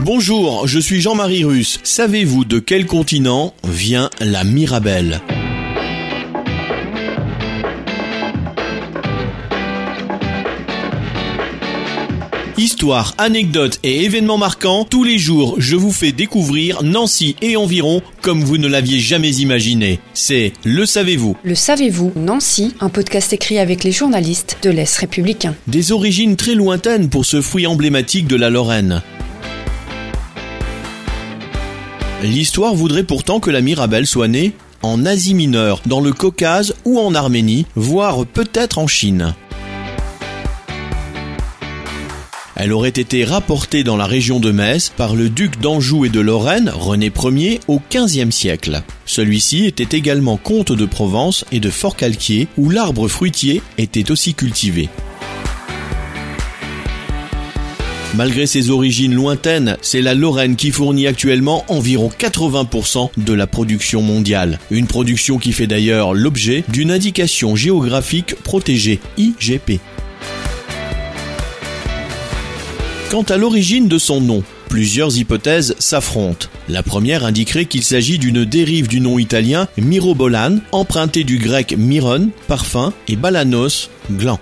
Bonjour, je suis Jean-Marie Russe. Savez-vous de quel continent vient la Mirabelle? Histoire, anecdotes et événements marquants, tous les jours je vous fais découvrir Nancy et environ comme vous ne l'aviez jamais imaginé. C'est Le Savez-vous Le savez-vous, Nancy, un podcast écrit avec les journalistes de l'Est républicain. Des origines très lointaines pour ce fruit emblématique de la Lorraine. L'histoire voudrait pourtant que la Mirabelle soit née en Asie mineure, dans le Caucase ou en Arménie, voire peut-être en Chine. Elle aurait été rapportée dans la région de Metz par le duc d'Anjou et de Lorraine, René Ier, au XVe siècle. Celui-ci était également comte de Provence et de Fort-Calquier, où l'arbre fruitier était aussi cultivé. Malgré ses origines lointaines, c'est la Lorraine qui fournit actuellement environ 80% de la production mondiale. Une production qui fait d'ailleurs l'objet d'une indication géographique protégée, IGP. Quant à l'origine de son nom, plusieurs hypothèses s'affrontent. La première indiquerait qu'il s'agit d'une dérive du nom italien mirobolan, emprunté du grec miron, parfum, et balanos, gland.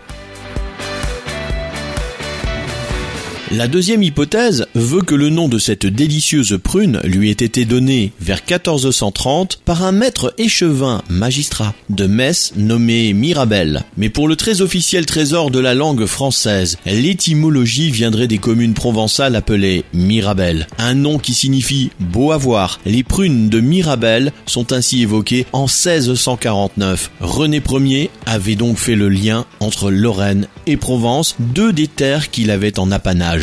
La deuxième hypothèse veut que le nom de cette délicieuse prune lui ait été donné vers 1430 par un maître échevin magistrat de Metz nommé Mirabel. Mais pour le très officiel trésor de la langue française, l'étymologie viendrait des communes provençales appelées Mirabel, un nom qui signifie beau à voir. Les prunes de Mirabel sont ainsi évoquées en 1649. René Ier avait donc fait le lien entre Lorraine et Provence, deux des terres qu'il avait en apanage.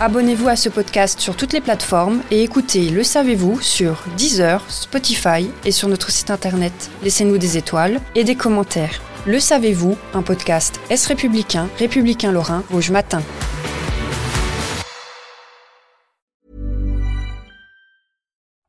Abonnez-vous à ce podcast sur toutes les plateformes et écoutez Le Savez-vous sur Deezer, Spotify et sur notre site internet. Laissez-nous des étoiles et des commentaires. Le Savez-vous, un podcast Est républicain, républicain lorrain, Rouge Matin.